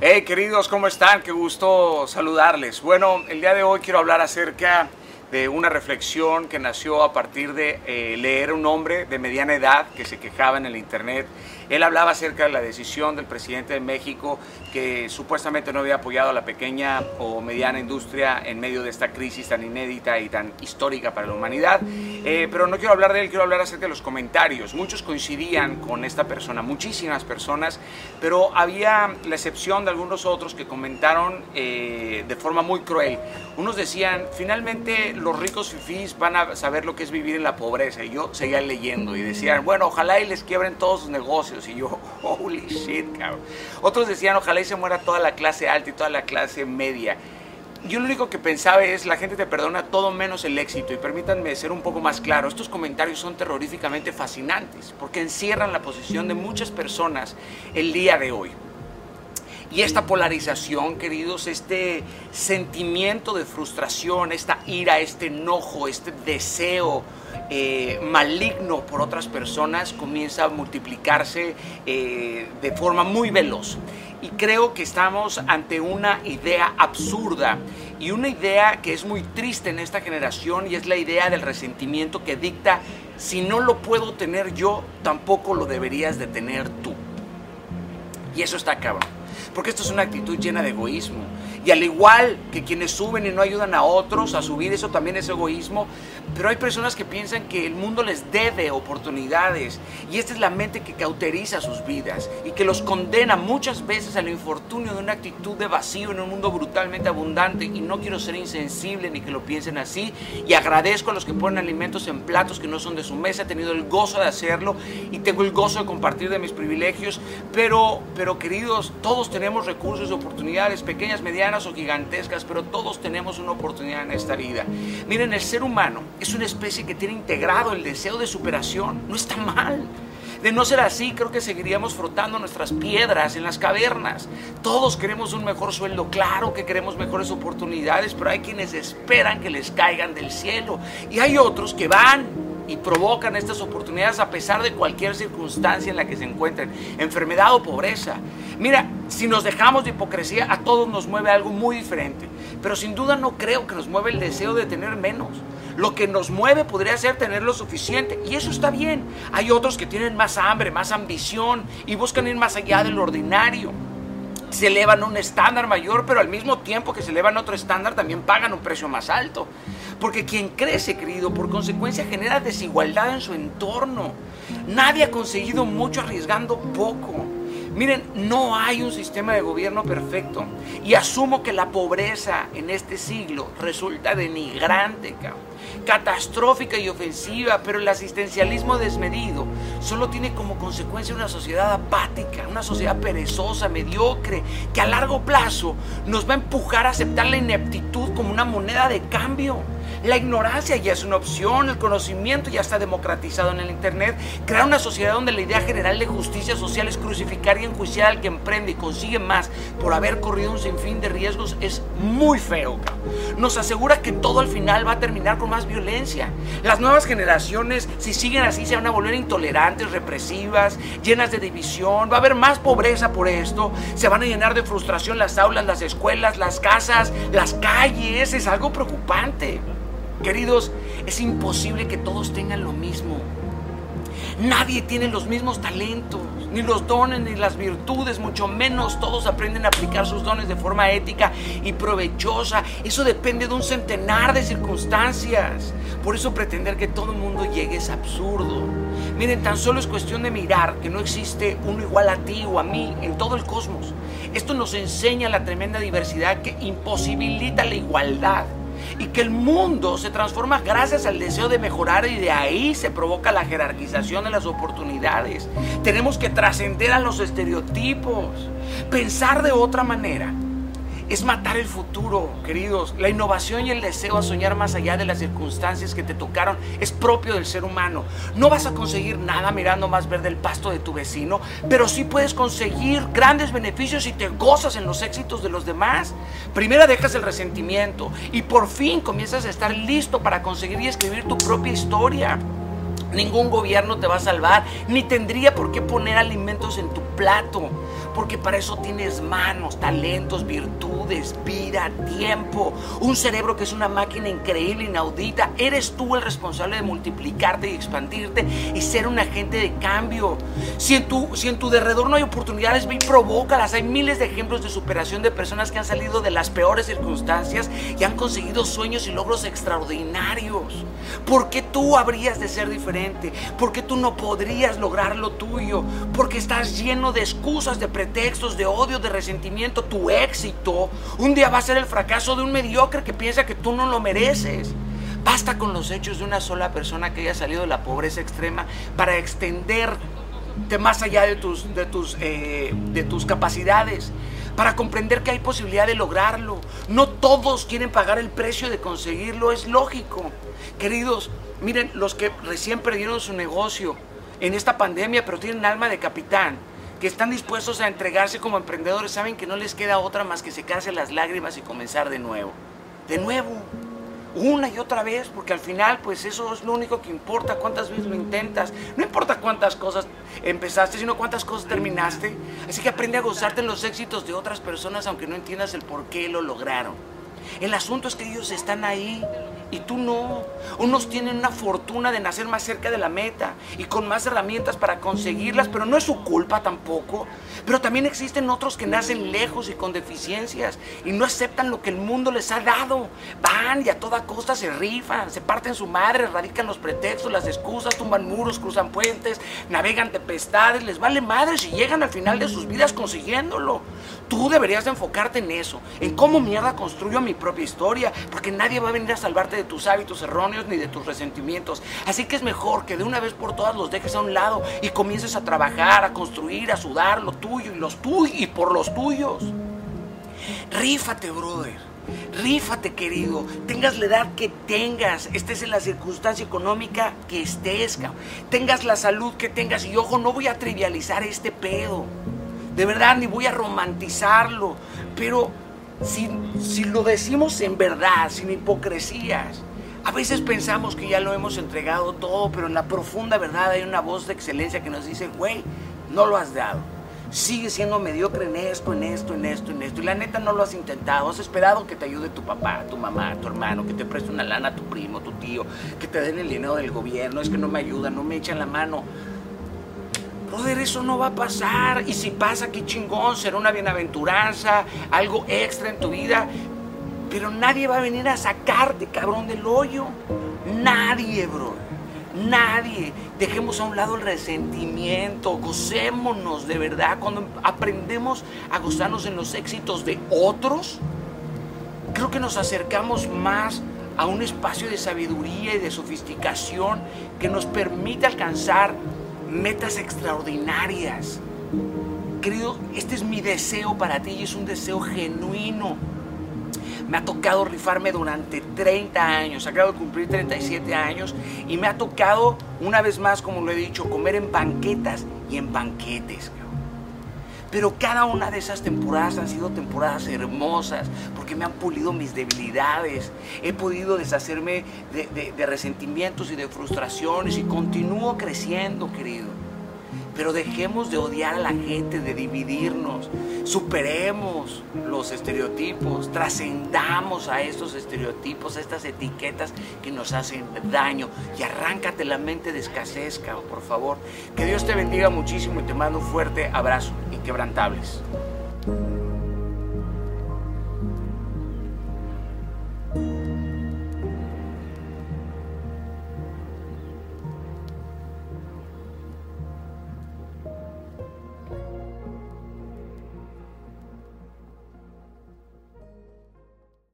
Hey queridos, ¿cómo están? Qué gusto saludarles. Bueno, el día de hoy quiero hablar acerca de una reflexión que nació a partir de eh, leer un hombre de mediana edad que se quejaba en el internet. Él hablaba acerca de la decisión del presidente de México que supuestamente no había apoyado a la pequeña o mediana industria en medio de esta crisis tan inédita y tan histórica para la humanidad. Eh, pero no quiero hablar de él, quiero hablar acerca de los comentarios. Muchos coincidían con esta persona, muchísimas personas, pero había la excepción de algunos otros que comentaron eh, de forma muy cruel. Unos decían, finalmente los ricos fifís van a saber lo que es vivir en la pobreza. Y yo seguía leyendo y decían, bueno, ojalá y les quiebren todos sus negocios. Y yo, holy shit, cabrón. Otros decían, ojalá y se muera toda la clase alta y toda la clase media. Yo lo único que pensaba es, la gente te perdona todo menos el éxito. Y permítanme ser un poco más claro, estos comentarios son terroríficamente fascinantes porque encierran la posición de muchas personas el día de hoy. Y esta polarización, queridos, este sentimiento de frustración, esta ira, este enojo, este deseo eh, maligno por otras personas comienza a multiplicarse eh, de forma muy veloz. Y creo que estamos ante una idea absurda y una idea que es muy triste en esta generación y es la idea del resentimiento que dicta, si no lo puedo tener yo, tampoco lo deberías de tener tú. Y eso está cabrón. Porque esto es una actitud llena de egoísmo. Y al igual que quienes suben y no ayudan a otros a subir, eso también es egoísmo. Pero hay personas que piensan que el mundo les debe oportunidades. Y esta es la mente que cauteriza sus vidas y que los condena muchas veces al infortunio de una actitud de vacío en un mundo brutalmente abundante. Y no quiero ser insensible ni que lo piensen así. Y agradezco a los que ponen alimentos en platos que no son de su mesa. He tenido el gozo de hacerlo y tengo el gozo de compartir de mis privilegios. Pero, pero queridos, todos tenemos recursos y oportunidades, pequeñas, medianas o gigantescas, pero todos tenemos una oportunidad en esta vida. Miren, el ser humano es una especie que tiene integrado el deseo de superación. No está mal. De no ser así, creo que seguiríamos frotando nuestras piedras en las cavernas. Todos queremos un mejor sueldo, claro que queremos mejores oportunidades, pero hay quienes esperan que les caigan del cielo. Y hay otros que van y provocan estas oportunidades a pesar de cualquier circunstancia en la que se encuentren, enfermedad o pobreza. Mira, si nos dejamos de hipocresía, a todos nos mueve algo muy diferente, pero sin duda no creo que nos mueva el deseo de tener menos. Lo que nos mueve podría ser tener lo suficiente y eso está bien. Hay otros que tienen más hambre, más ambición y buscan ir más allá del ordinario se elevan a un estándar mayor, pero al mismo tiempo que se elevan a otro estándar también pagan un precio más alto. Porque quien crece, querido, por consecuencia genera desigualdad en su entorno. Nadie ha conseguido mucho arriesgando poco. Miren, no hay un sistema de gobierno perfecto. Y asumo que la pobreza en este siglo resulta denigrante, catastrófica y ofensiva, pero el asistencialismo desmedido solo tiene como consecuencia una sociedad apática, una sociedad perezosa, mediocre, que a largo plazo nos va a empujar a aceptar la ineptitud como una moneda de cambio. La ignorancia ya es una opción, el conocimiento ya está democratizado en el Internet. Crear una sociedad donde la idea general de justicia social es crucificar y enjuiciar al que emprende y consigue más por haber corrido un sinfín de riesgos es muy feo. Nos asegura que todo al final va a terminar con más violencia. Las nuevas generaciones, si siguen así, se van a volver intolerantes, represivas, llenas de división. Va a haber más pobreza por esto. Se van a llenar de frustración las aulas, las escuelas, las casas, las calles. Es algo preocupante. Queridos, es imposible que todos tengan lo mismo. Nadie tiene los mismos talentos, ni los dones, ni las virtudes, mucho menos todos aprenden a aplicar sus dones de forma ética y provechosa. Eso depende de un centenar de circunstancias. Por eso pretender que todo el mundo llegue es absurdo. Miren, tan solo es cuestión de mirar que no existe uno igual a ti o a mí en todo el cosmos. Esto nos enseña la tremenda diversidad que imposibilita la igualdad y que el mundo se transforma gracias al deseo de mejorar y de ahí se provoca la jerarquización de las oportunidades. Tenemos que trascender a los estereotipos, pensar de otra manera es matar el futuro, queridos. La innovación y el deseo a soñar más allá de las circunstancias que te tocaron es propio del ser humano. No vas a conseguir nada mirando más verde el pasto de tu vecino, pero sí puedes conseguir grandes beneficios si te gozas en los éxitos de los demás. Primero dejas el resentimiento y por fin comienzas a estar listo para conseguir y escribir tu propia historia. Ningún gobierno te va a salvar, ni tendría por qué poner alimentos en tu plato. porque para eso tienes manos, talentos, virtudes, vida, tiempo, un cerebro que es una máquina increíble, inaudita. Eres tú el responsable de multiplicarte y expandirte y ser un agente de cambio. Si en tu, si en tu derredor no hay oportunidades, ve y provócalas. Hay miles de ejemplos de superación de personas que han salido de las peores circunstancias y han conseguido sueños y logros extraordinarios. ¿Por qué tú habrías de ser diferente? ¿Por qué tú no podrías lograr lo tuyo? Porque estás lleno de excusas, de pretextos, de odio, de resentimiento. Tu éxito un día va a ser el fracaso de un mediocre que piensa que tú no lo mereces. Basta con los hechos de una sola persona que haya salido de la pobreza extrema para extenderte más allá de tus, de tus, eh, de tus capacidades para comprender que hay posibilidad de lograrlo. No todos quieren pagar el precio de conseguirlo, es lógico. Queridos, miren, los que recién perdieron su negocio en esta pandemia, pero tienen alma de capitán, que están dispuestos a entregarse como emprendedores, saben que no les queda otra más que secarse las lágrimas y comenzar de nuevo. De nuevo una y otra vez, porque al final, pues eso es lo único que importa, cuántas veces lo intentas. No importa cuántas cosas empezaste, sino cuántas cosas terminaste. Así que aprende a gozarte en los éxitos de otras personas, aunque no entiendas el por qué lo lograron. El asunto es que ellos están ahí y tú no. Unos tienen una fortuna de nacer más cerca de la meta y con más herramientas para conseguirlas, pero no es su culpa tampoco. Pero también existen otros que nacen lejos y con deficiencias y no aceptan lo que el mundo les ha dado. Van y a toda costa se rifan, se parten su madre, radican los pretextos, las excusas, tumban muros, cruzan puentes, navegan tempestades, les vale madre si llegan al final de sus vidas consiguiéndolo. Tú deberías enfocarte en eso, en cómo mierda construyo mi propia historia, porque nadie va a venir a salvarte de tus hábitos erróneos ni de tus resentimientos. Así que es mejor que de una vez por todas los dejes a un lado y comiences a trabajar, a construir, a sudar lo tuyo y los tuyos y por los tuyos. Rífate, brother. Rífate, querido. Tengas la edad que tengas. Estés en la circunstancia económica que estés. Tengas la salud que tengas. Y ojo, no voy a trivializar este pedo. De verdad, ni voy a romantizarlo. Pero si, lo decimos en verdad, sin hipocresías, a veces pensamos que ya lo hemos entregado todo, pero en la profunda verdad hay una voz de excelencia que nos dice, güey, no lo has dado. Sigue siendo mediocre en esto, en esto, en esto, en esto. Y la neta no lo has intentado. Has esperado que te ayude tu papá, tu mamá, tu hermano, que te preste una lana, tu primo, tu tío, que te den el dinero del gobierno. Es que no me ayudan, no me echan la mano. Brother, eso no va a pasar. Y si pasa, qué chingón, será una bienaventuranza, algo extra en tu vida. Pero nadie va a venir a sacarte, cabrón, del hoyo. Nadie, bro. Nadie. Dejemos a un lado el resentimiento. Gocémonos de verdad. Cuando aprendemos a gozarnos en los éxitos de otros, creo que nos acercamos más a un espacio de sabiduría y de sofisticación que nos permite alcanzar metas extraordinarias. Querido, este es mi deseo para ti y es un deseo genuino. Me ha tocado rifarme durante 30 años, acabo de cumplir 37 años y me ha tocado, una vez más, como lo he dicho, comer en banquetas y en banquetes. Pero cada una de esas temporadas han sido temporadas hermosas porque me han pulido mis debilidades. He podido deshacerme de, resentimientos y de frustraciones y continúo creciendo, querido. Pero dejemos de odiar a la gente, de dividirnos. Superemos los estereotipos, trascendamos a estos estereotipos, a estas etiquetas que nos hacen daño. Y arráncate la mente de escasez, por favor. Que Dios te bendiga muchísimo y te mando un fuerte abrazo. Inquebrantables.